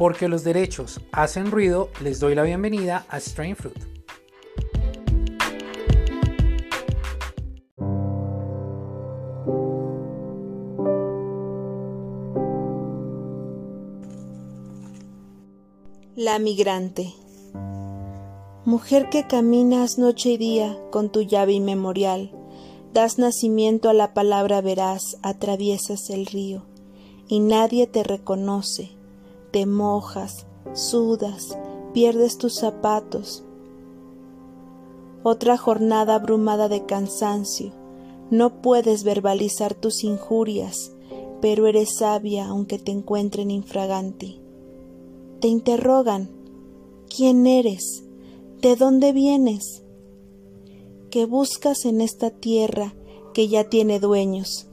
Porque los derechos hacen ruido, les doy la bienvenida a Strain Fruit. La migrante. Mujer que caminas noche y día con tu llave inmemorial, das nacimiento a la palabra veraz, atraviesas el río, y nadie te reconoce, te mojas, sudas, pierdes tus zapatos. Otra jornada abrumada de cansancio, no puedes verbalizar tus injurias, pero eres sabia aunque te encuentren infraganti. Te interrogan, ¿quién eres? ¿De dónde vienes? ¿Qué buscas en esta tierra que ya tiene dueños,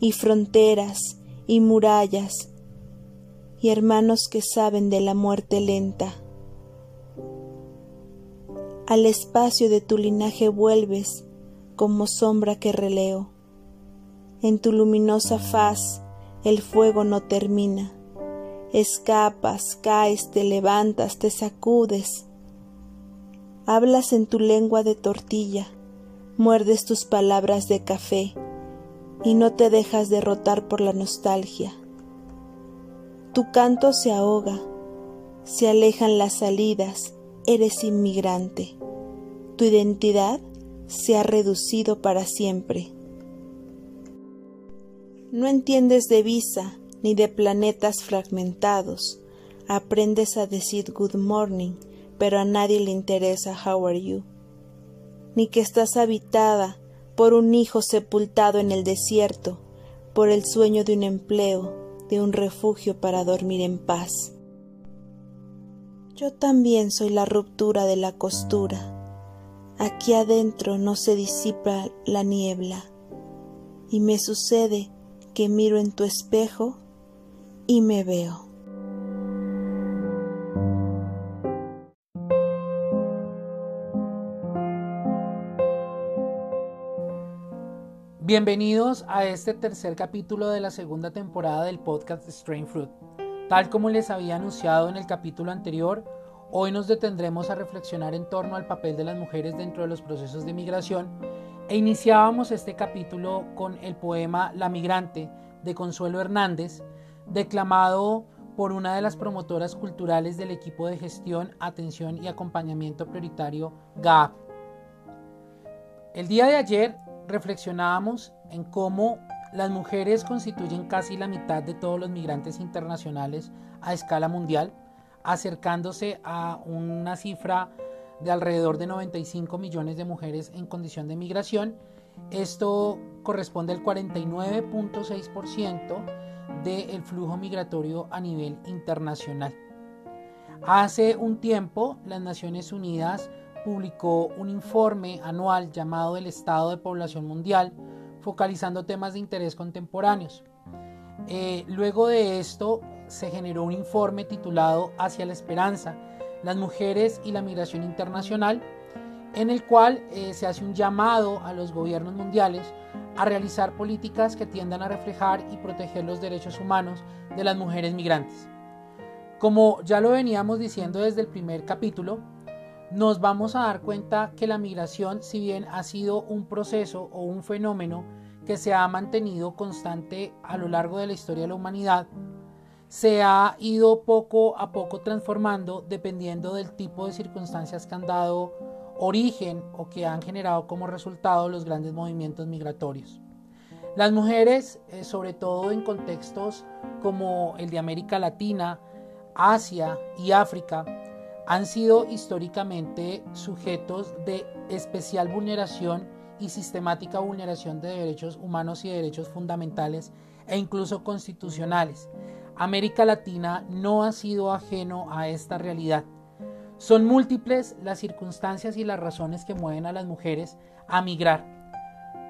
y fronteras, y murallas, y hermanos que saben de la muerte lenta? Al espacio de tu linaje vuelves como sombra que releo. En tu luminosa faz el fuego no termina. Escapas, caes, te levantas, te sacudes, Hablas en tu lengua de tortilla, muerdes tus palabras de café y no te dejas derrotar por la nostalgia. Tu canto se ahoga, se alejan las salidas, eres inmigrante. Tu identidad se ha reducido para siempre. No entiendes de visa ni de planetas fragmentados. Aprendes a decir good morning pero a nadie le interesa How are you, ni que estás habitada por un hijo sepultado en el desierto, por el sueño de un empleo, de un refugio para dormir en paz. Yo también soy la ruptura de la costura. Aquí adentro no se disipa la niebla, y me sucede que miro en tu espejo y me veo. Bienvenidos a este tercer capítulo de la segunda temporada del podcast Strain Fruit. Tal como les había anunciado en el capítulo anterior, hoy nos detendremos a reflexionar en torno al papel de las mujeres dentro de los procesos de migración e iniciábamos este capítulo con el poema La migrante de Consuelo Hernández, declamado por una de las promotoras culturales del equipo de gestión, atención y acompañamiento prioritario GAP. El día de ayer reflexionábamos en cómo las mujeres constituyen casi la mitad de todos los migrantes internacionales a escala mundial, acercándose a una cifra de alrededor de 95 millones de mujeres en condición de migración. Esto corresponde al 49.6% del flujo migratorio a nivel internacional. Hace un tiempo, las Naciones Unidas publicó un informe anual llamado El Estado de Población Mundial, focalizando temas de interés contemporáneos. Eh, luego de esto se generó un informe titulado Hacia la Esperanza, las mujeres y la migración internacional, en el cual eh, se hace un llamado a los gobiernos mundiales a realizar políticas que tiendan a reflejar y proteger los derechos humanos de las mujeres migrantes. Como ya lo veníamos diciendo desde el primer capítulo, nos vamos a dar cuenta que la migración, si bien ha sido un proceso o un fenómeno que se ha mantenido constante a lo largo de la historia de la humanidad, se ha ido poco a poco transformando dependiendo del tipo de circunstancias que han dado origen o que han generado como resultado los grandes movimientos migratorios. Las mujeres, eh, sobre todo en contextos como el de América Latina, Asia y África, han sido históricamente sujetos de especial vulneración y sistemática vulneración de derechos humanos y de derechos fundamentales e incluso constitucionales. América Latina no ha sido ajeno a esta realidad. Son múltiples las circunstancias y las razones que mueven a las mujeres a migrar.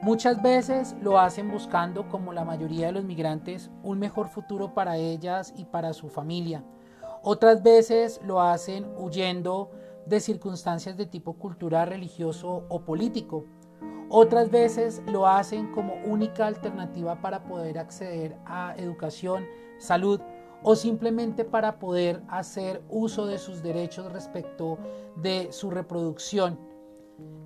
Muchas veces lo hacen buscando, como la mayoría de los migrantes, un mejor futuro para ellas y para su familia otras veces lo hacen huyendo de circunstancias de tipo cultural, religioso o político. Otras veces lo hacen como única alternativa para poder acceder a educación, salud o simplemente para poder hacer uso de sus derechos respecto de su reproducción.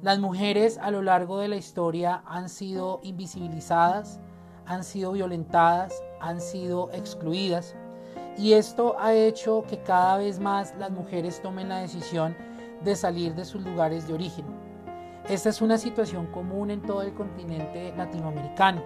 Las mujeres a lo largo de la historia han sido invisibilizadas, han sido violentadas, han sido excluidas y esto ha hecho que cada vez más las mujeres tomen la decisión de salir de sus lugares de origen. Esta es una situación común en todo el continente latinoamericano.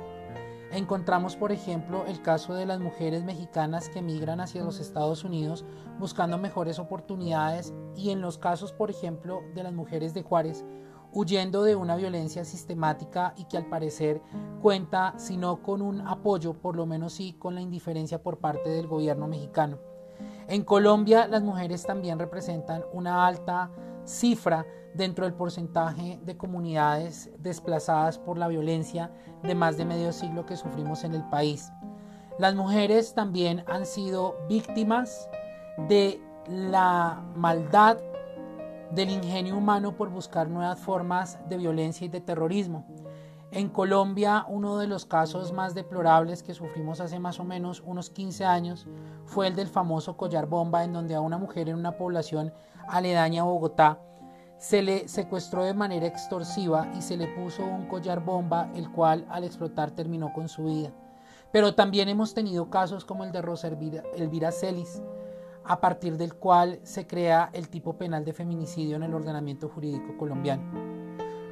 Encontramos, por ejemplo, el caso de las mujeres mexicanas que migran hacia los Estados Unidos buscando mejores oportunidades y en los casos, por ejemplo, de las mujeres de Juárez huyendo de una violencia sistemática y que al parecer cuenta, si no con un apoyo, por lo menos sí con la indiferencia por parte del gobierno mexicano. En Colombia las mujeres también representan una alta cifra dentro del porcentaje de comunidades desplazadas por la violencia de más de medio siglo que sufrimos en el país. Las mujeres también han sido víctimas de la maldad del ingenio humano por buscar nuevas formas de violencia y de terrorismo. En Colombia, uno de los casos más deplorables que sufrimos hace más o menos unos 15 años fue el del famoso collar bomba, en donde a una mujer en una población aledaña a Bogotá se le secuestró de manera extorsiva y se le puso un collar bomba, el cual al explotar terminó con su vida. Pero también hemos tenido casos como el de Rosa Elvira Celis, a partir del cual se crea el tipo penal de feminicidio en el ordenamiento jurídico colombiano.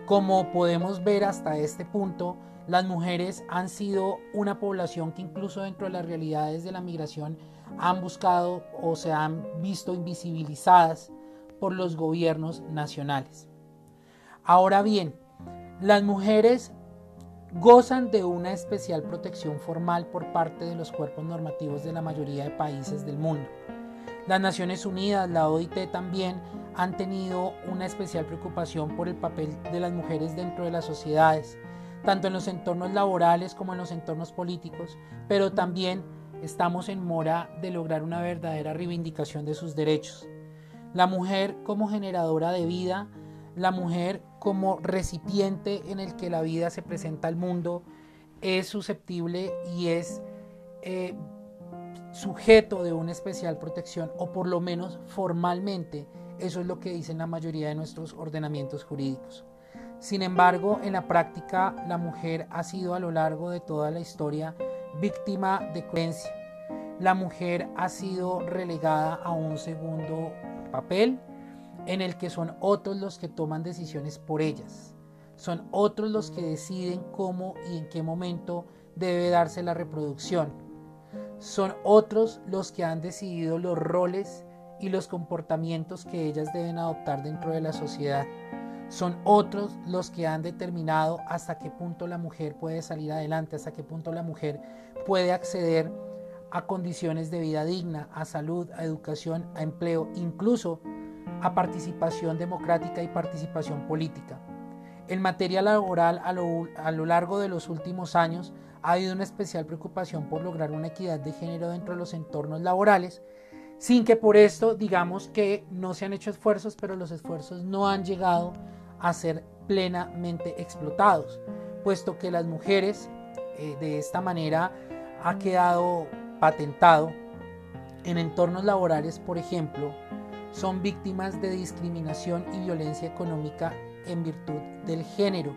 Como podemos ver hasta este punto, las mujeres han sido una población que incluso dentro de las realidades de la migración han buscado o se han visto invisibilizadas por los gobiernos nacionales. Ahora bien, las mujeres gozan de una especial protección formal por parte de los cuerpos normativos de la mayoría de países del mundo. Las Naciones Unidas, la OIT también han tenido una especial preocupación por el papel de las mujeres dentro de las sociedades, tanto en los entornos laborales como en los entornos políticos, pero también estamos en mora de lograr una verdadera reivindicación de sus derechos. La mujer como generadora de vida, la mujer como recipiente en el que la vida se presenta al mundo, es susceptible y es eh, sujeto de una especial protección o por lo menos formalmente eso es lo que dicen la mayoría de nuestros ordenamientos jurídicos. Sin embargo, en la práctica la mujer ha sido a lo largo de toda la historia víctima de creencia. La mujer ha sido relegada a un segundo papel en el que son otros los que toman decisiones por ellas. Son otros los que deciden cómo y en qué momento debe darse la reproducción son otros los que han decidido los roles y los comportamientos que ellas deben adoptar dentro de la sociedad. Son otros los que han determinado hasta qué punto la mujer puede salir adelante, hasta qué punto la mujer puede acceder a condiciones de vida digna, a salud, a educación, a empleo, incluso a participación democrática y participación política. En materia laboral, a lo, a lo largo de los últimos años, ha habido una especial preocupación por lograr una equidad de género dentro de los entornos laborales, sin que por esto digamos que no se han hecho esfuerzos, pero los esfuerzos no han llegado a ser plenamente explotados, puesto que las mujeres eh, de esta manera ha quedado patentado en entornos laborales, por ejemplo, son víctimas de discriminación y violencia económica en virtud del género,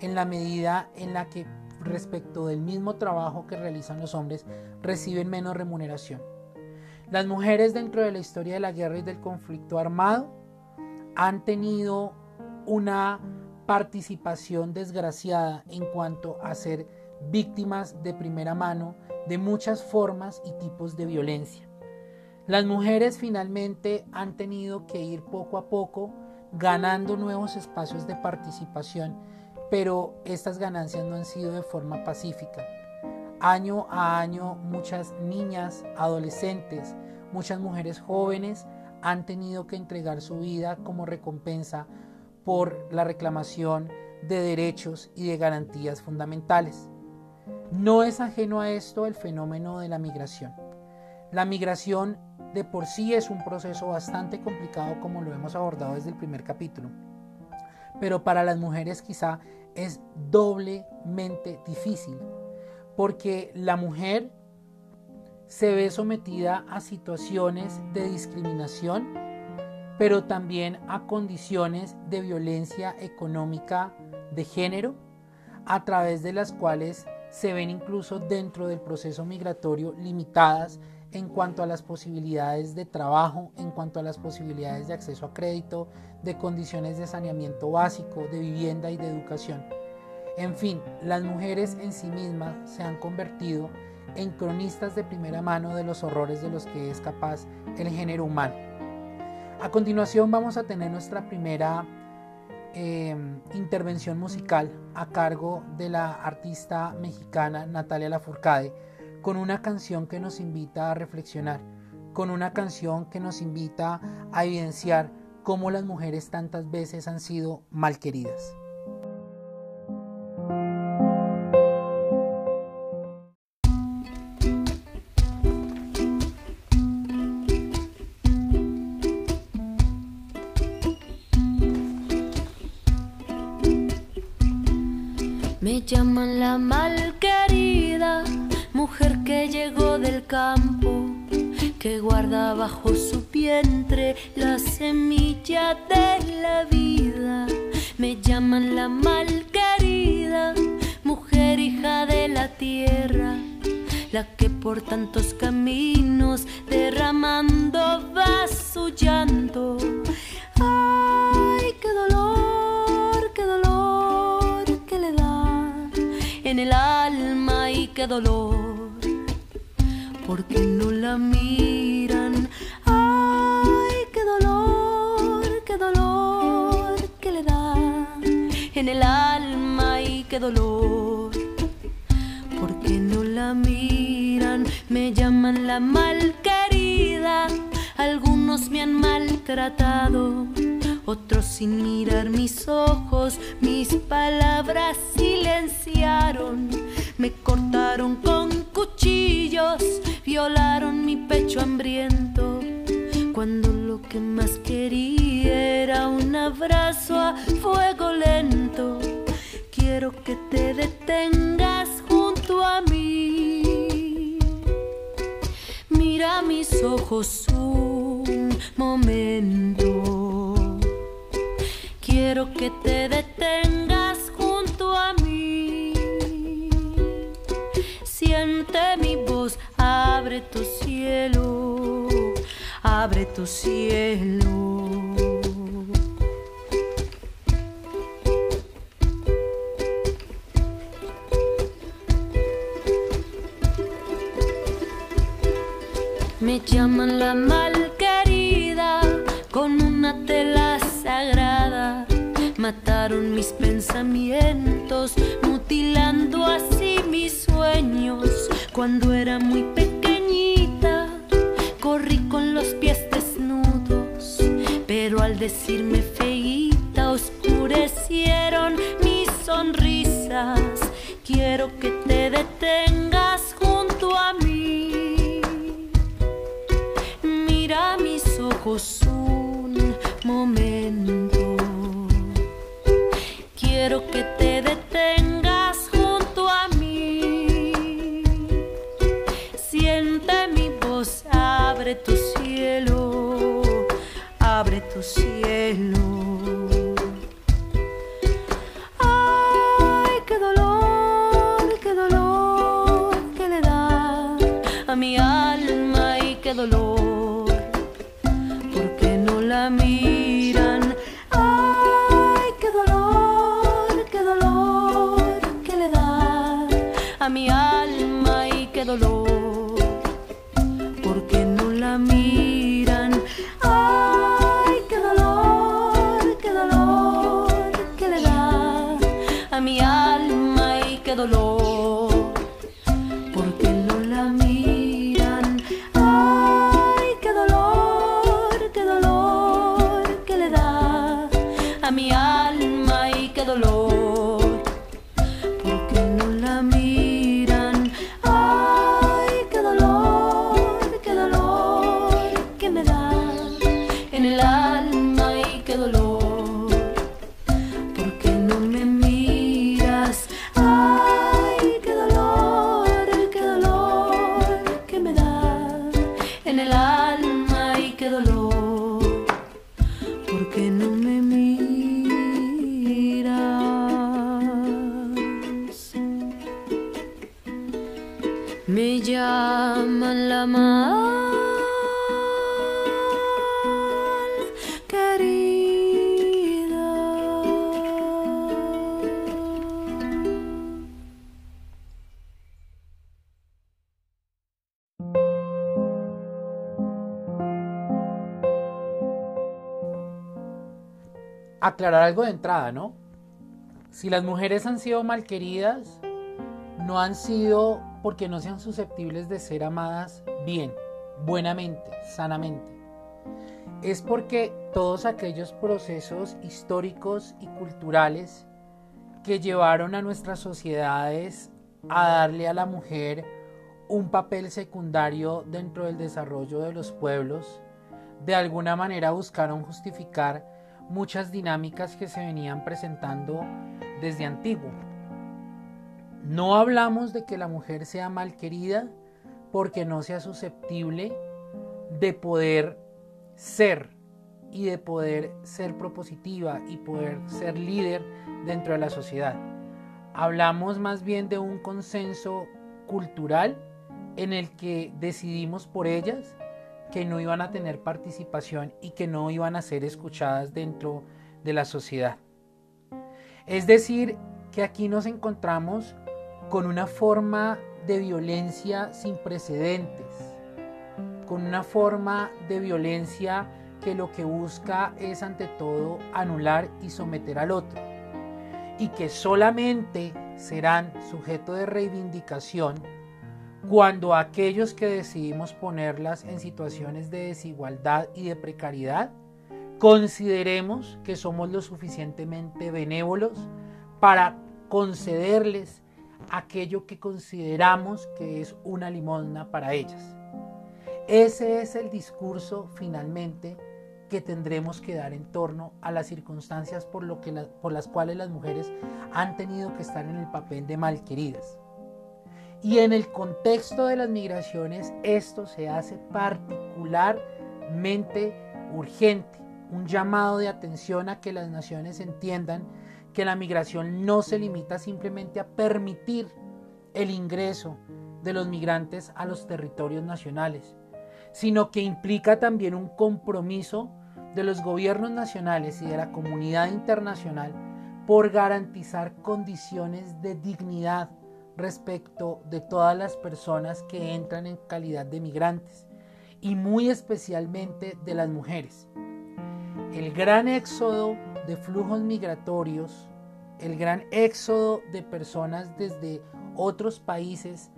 en la medida en la que respecto del mismo trabajo que realizan los hombres reciben menos remuneración. Las mujeres dentro de la historia de la guerra y del conflicto armado han tenido una participación desgraciada en cuanto a ser víctimas de primera mano de muchas formas y tipos de violencia. Las mujeres finalmente han tenido que ir poco a poco ganando nuevos espacios de participación pero estas ganancias no han sido de forma pacífica. Año a año muchas niñas, adolescentes, muchas mujeres jóvenes han tenido que entregar su vida como recompensa por la reclamación de derechos y de garantías fundamentales. No es ajeno a esto el fenómeno de la migración. La migración de por sí es un proceso bastante complicado como lo hemos abordado desde el primer capítulo, pero para las mujeres quizá es doblemente difícil, porque la mujer se ve sometida a situaciones de discriminación, pero también a condiciones de violencia económica de género, a través de las cuales se ven incluso dentro del proceso migratorio limitadas en cuanto a las posibilidades de trabajo, en cuanto a las posibilidades de acceso a crédito, de condiciones de saneamiento básico, de vivienda y de educación. En fin, las mujeres en sí mismas se han convertido en cronistas de primera mano de los horrores de los que es capaz el género humano. A continuación vamos a tener nuestra primera em, intervención musical a cargo de la artista mexicana Natalia Lafourcade con una canción que nos invita a reflexionar, con una canción que nos invita a evidenciar cómo las mujeres tantas veces han sido malqueridas. Llaman la malquerida mujer que llegó del campo, que guarda bajo su vientre la semilla de la vida. Me llaman la malquerida, mujer hija de la tierra, la que por tantos caminos derramando va su llanto. ¡Ay, qué dolor, en el alma y qué dolor! porque no la miran. Ay, qué dolor, qué dolor que le da en el alma y qué dolor. Porque no la miran, me llaman la malquerida. Algunos me han maltratado, otros sin mirar mis ojos, mis palabras silenciaron, me cortaron con cuchillos violaron mi pecho hambriento cuando lo que más quería era un abrazo a fuego lento. Quiero que te detengas junto a mí. Mira mis ojos un momento. Quiero que te detengas junto a mí. Siente mi voz abre tu cielo, abre tu cielo. Me llaman la malquerida Mataron mis pensamientos, mutilando así mis sueños. Cuando era muy pequeñita, corrí con los pies desnudos, pero al decirme feíta, oscurecieron mis sonrisas. Quiero que te detengas junto a mí. Mira mis ojos un momento. La miran. En el alma y qué dolor, porque no me miras. Me llaman la mal aclarar algo de entrada, ¿no? Si las mujeres han sido malqueridas, no han sido porque no sean susceptibles de ser amadas bien, buenamente, sanamente. Es porque todos aquellos procesos históricos y culturales que llevaron a nuestras sociedades a darle a la mujer un papel secundario dentro del desarrollo de los pueblos, de alguna manera buscaron justificar muchas dinámicas que se venían presentando desde antiguo. No hablamos de que la mujer sea mal querida porque no sea susceptible de poder ser y de poder ser propositiva y poder ser líder dentro de la sociedad. Hablamos más bien de un consenso cultural en el que decidimos por ellas que no iban a tener participación y que no iban a ser escuchadas dentro de la sociedad. Es decir, que aquí nos encontramos con una forma de violencia sin precedentes, con una forma de violencia que lo que busca es ante todo anular y someter al otro, y que solamente serán sujeto de reivindicación cuando aquellos que decidimos ponerlas en situaciones de desigualdad y de precariedad, consideremos que somos lo suficientemente benévolos para concederles aquello que consideramos que es una limosna para ellas. Ese es el discurso finalmente que tendremos que dar en torno a las circunstancias por, por las cuales las mujeres han tenido que estar en el papel de malqueridas. Y en el contexto de las migraciones esto se hace particularmente urgente. Un llamado de atención a que las naciones entiendan que la migración no se limita simplemente a permitir el ingreso de los migrantes a los territorios nacionales, sino que implica también un compromiso de los gobiernos nacionales y de la comunidad internacional por garantizar condiciones de dignidad respecto de todas las personas que entran en calidad de migrantes y muy especialmente de las mujeres. El gran éxodo de flujos migratorios, el gran éxodo de personas desde otros países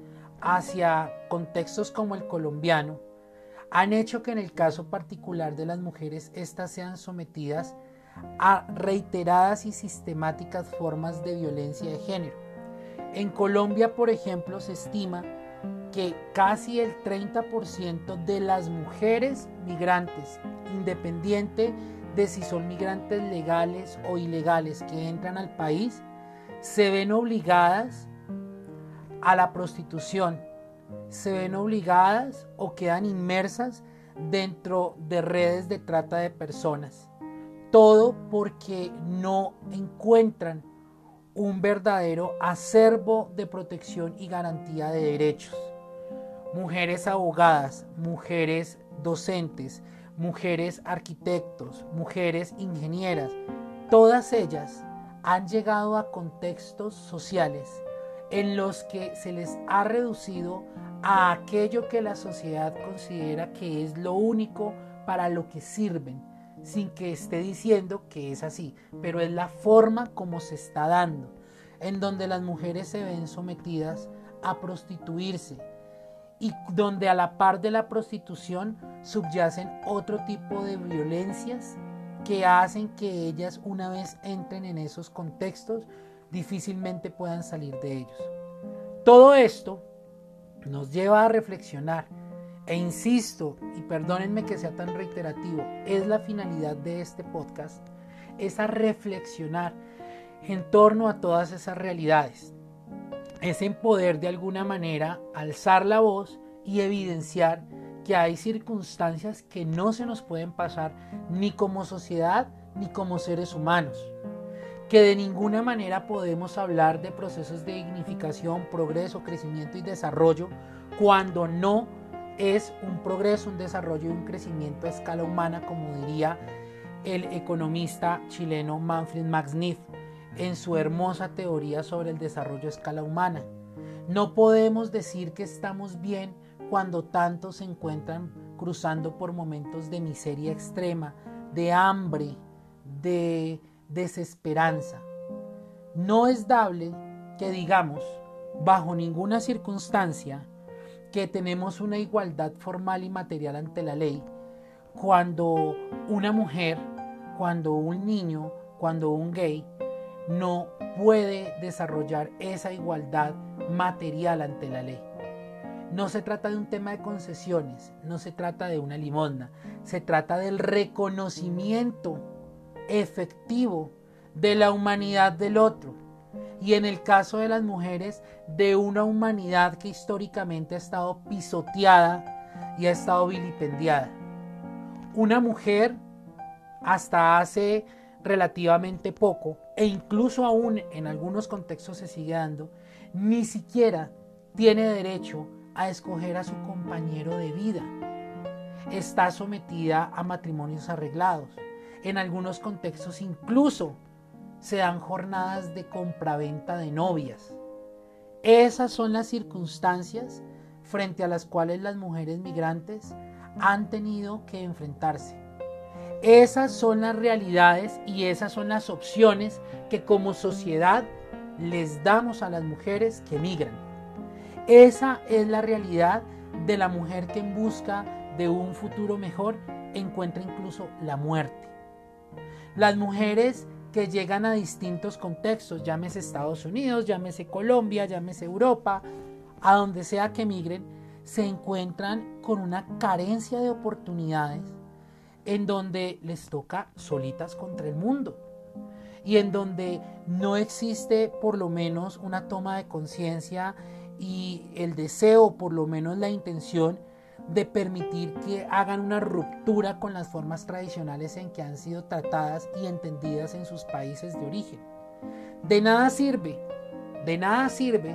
hacia contextos como el colombiano, han hecho que en el caso particular de las mujeres éstas sean sometidas a reiteradas y sistemáticas formas de violencia de género en Colombia, por ejemplo, se estima que casi el 30% de las mujeres migrantes, independiente de si son migrantes legales o ilegales que entran al país, se ven obligadas a la prostitución, se ven obligadas o quedan inmersas dentro de redes de trata de personas. Todo porque no encuentran un verdadero acervo de protección y garantía de derechos. Mujeres abogadas, mujeres docentes, mujeres arquitectos, mujeres ingenieras, todas ellas han llegado a contextos sociales en los que se les ha reducido a aquello que la sociedad considera que es lo único para lo que sirven, sin que esté diciendo que es así, pero es la forma como se está dando, en donde las mujeres se ven sometidas a prostituirse y donde a la par de la prostitución subyacen otro tipo de violencias que hacen que ellas una vez entren en esos contextos difícilmente puedan salir de ellos. Todo esto nos lleva a reflexionar e insisto, y perdónenme que sea tan reiterativo, es la finalidad de este podcast, es a reflexionar en torno a todas esas realidades. Es en poder de alguna manera alzar la voz y evidenciar que hay circunstancias que no se nos pueden pasar ni como sociedad ni como seres humanos, que de ninguna manera podemos hablar de procesos de dignificación, progreso, crecimiento y desarrollo cuando no es un progreso, un desarrollo y un crecimiento a escala humana, como diría el economista chileno Manfred Max Neff en su hermosa teoría sobre el desarrollo a escala humana. No podemos decir que estamos bien cuando tantos se encuentran cruzando por momentos de miseria extrema, de hambre, de desesperanza. No es dable que digamos, bajo ninguna circunstancia, que tenemos una igualdad formal y material ante la ley, cuando una mujer, cuando un niño, cuando un gay no puede desarrollar esa igualdad material ante la ley. No se trata de un tema de concesiones, no se trata de una limosna, se trata del reconocimiento efectivo de la humanidad del otro y en el caso de las mujeres de una humanidad que históricamente ha estado pisoteada y ha estado vilipendiada. Una mujer hasta hace relativamente poco e incluso aún en algunos contextos se sigue dando, ni siquiera tiene derecho a escoger a su compañero de vida. Está sometida a matrimonios arreglados. En algunos contextos incluso se dan jornadas de compraventa de novias. Esas son las circunstancias frente a las cuales las mujeres migrantes han tenido que enfrentarse. Esas son las realidades y esas son las opciones que como sociedad les damos a las mujeres que migran. Esa es la realidad de la mujer que en busca de un futuro mejor encuentra incluso la muerte. Las mujeres que llegan a distintos contextos, llámese Estados Unidos, llámese Colombia, llámese Europa, a donde sea que migren, se encuentran con una carencia de oportunidades en donde les toca solitas contra el mundo y en donde no existe por lo menos una toma de conciencia y el deseo, por lo menos la intención de permitir que hagan una ruptura con las formas tradicionales en que han sido tratadas y entendidas en sus países de origen. De nada sirve, de nada sirve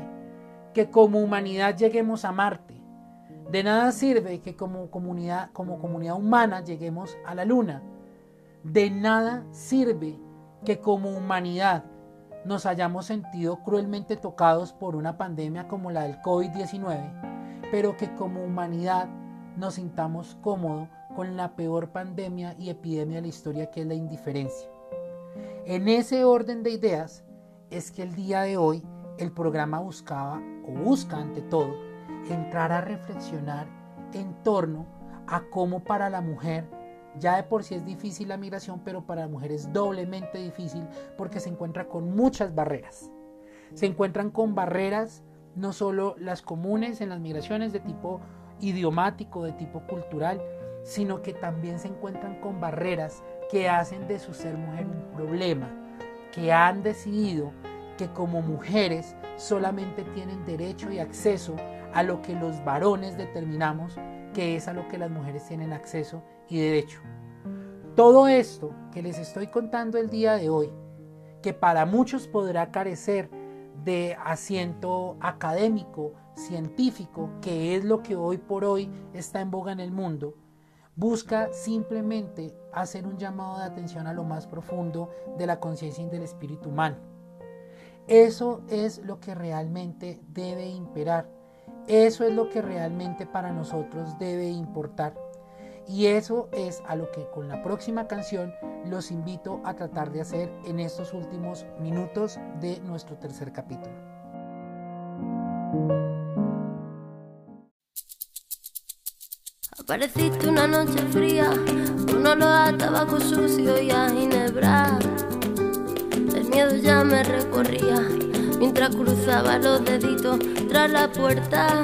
que como humanidad lleguemos a Marte. De nada sirve que como comunidad, como comunidad humana lleguemos a la Luna. De nada sirve que como humanidad nos hayamos sentido cruelmente tocados por una pandemia como la del COVID-19, pero que como humanidad nos sintamos cómodos con la peor pandemia y epidemia de la historia que es la indiferencia. En ese orden de ideas es que el día de hoy el programa buscaba o busca ante todo entrar a reflexionar en torno a cómo para la mujer ya de por sí es difícil la migración, pero para la mujer es doblemente difícil porque se encuentra con muchas barreras. Se encuentran con barreras no solo las comunes en las migraciones de tipo idiomático, de tipo cultural, sino que también se encuentran con barreras que hacen de su ser mujer un problema, que han decidido que como mujeres solamente tienen derecho y acceso a lo que los varones determinamos que es a lo que las mujeres tienen acceso y derecho. Todo esto que les estoy contando el día de hoy, que para muchos podrá carecer de asiento académico, científico, que es lo que hoy por hoy está en boga en el mundo, busca simplemente hacer un llamado de atención a lo más profundo de la conciencia y del espíritu humano. Eso es lo que realmente debe imperar. Eso es lo que realmente para nosotros debe importar. Y eso es a lo que con la próxima canción los invito a tratar de hacer en estos últimos minutos de nuestro tercer capítulo. Apareciste una noche fría, un olor a tabaco sucio y a ginebra. El miedo ya me recorría mientras cruzaba los deditos tras la puerta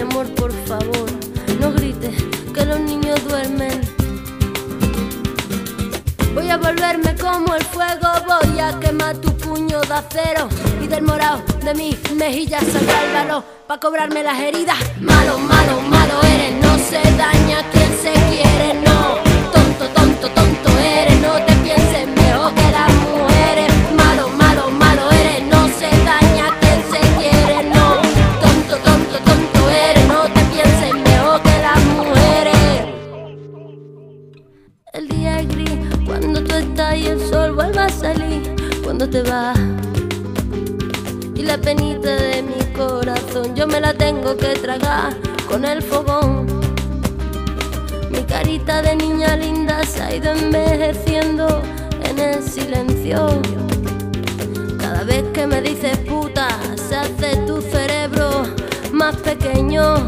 por favor. No grites que los niños duermen. Voy a volverme como el fuego, voy a quemar tu puño de acero y del morado de mis mejillas saldrá el valor pa' cobrarme las heridas. Malo, malo, malo eres, no se daña quien se quiere, no. Tonto, tonto, tonto eres, no con el fogón. Mi carita de niña linda se ha ido envejeciendo en el silencio. Cada vez que me dices puta, se hace tu cerebro más pequeño.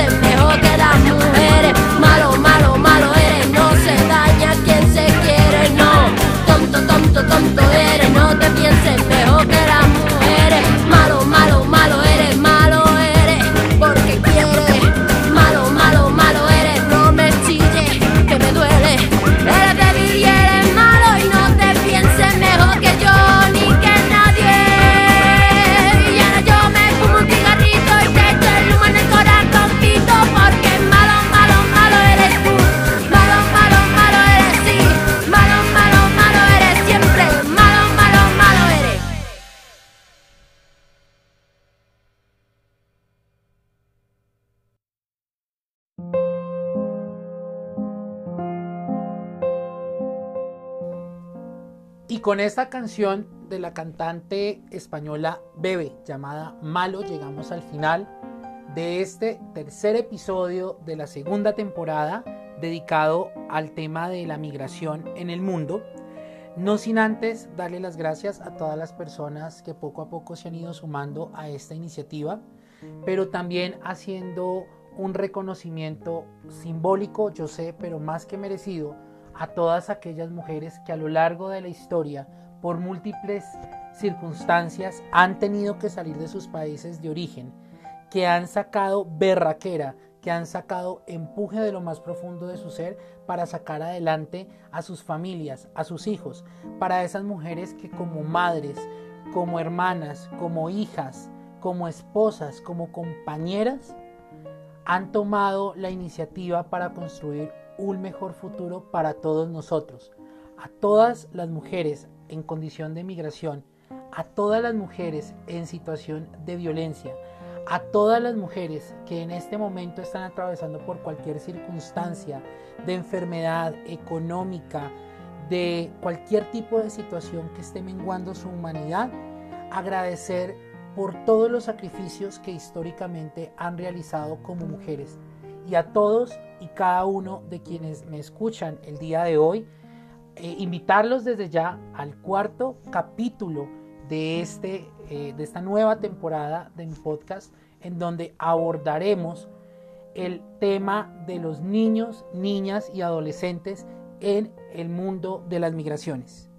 Y con esta canción de la cantante española Bebe llamada Malo llegamos al final de este tercer episodio de la segunda temporada dedicado al tema de la migración en el mundo. No sin antes darle las gracias a todas las personas que poco a poco se han ido sumando a esta iniciativa, pero también haciendo un reconocimiento simbólico, yo sé, pero más que merecido, a todas aquellas mujeres que a lo largo de la historia, por múltiples circunstancias, han tenido que salir de sus países de origen, que han sacado berraquera, que han sacado empuje de lo más profundo de su ser para sacar adelante a sus familias, a sus hijos, para esas mujeres que como madres, como hermanas, como hijas, como esposas, como compañeras, han tomado la iniciativa para construir un mejor futuro para todos nosotros, a todas las mujeres en condición de migración, a todas las mujeres en situación de violencia, a todas las mujeres que en este momento están atravesando por cualquier circunstancia de enfermedad económica, de cualquier tipo de situación que esté menguando su humanidad, agradecer por todos los sacrificios que históricamente han realizado como mujeres. Y a todos y cada uno de quienes me escuchan el día de hoy, eh, invitarlos desde ya al cuarto capítulo de, este, eh, de esta nueva temporada de mi podcast, en donde abordaremos el tema de los niños, niñas y adolescentes en el mundo de las migraciones.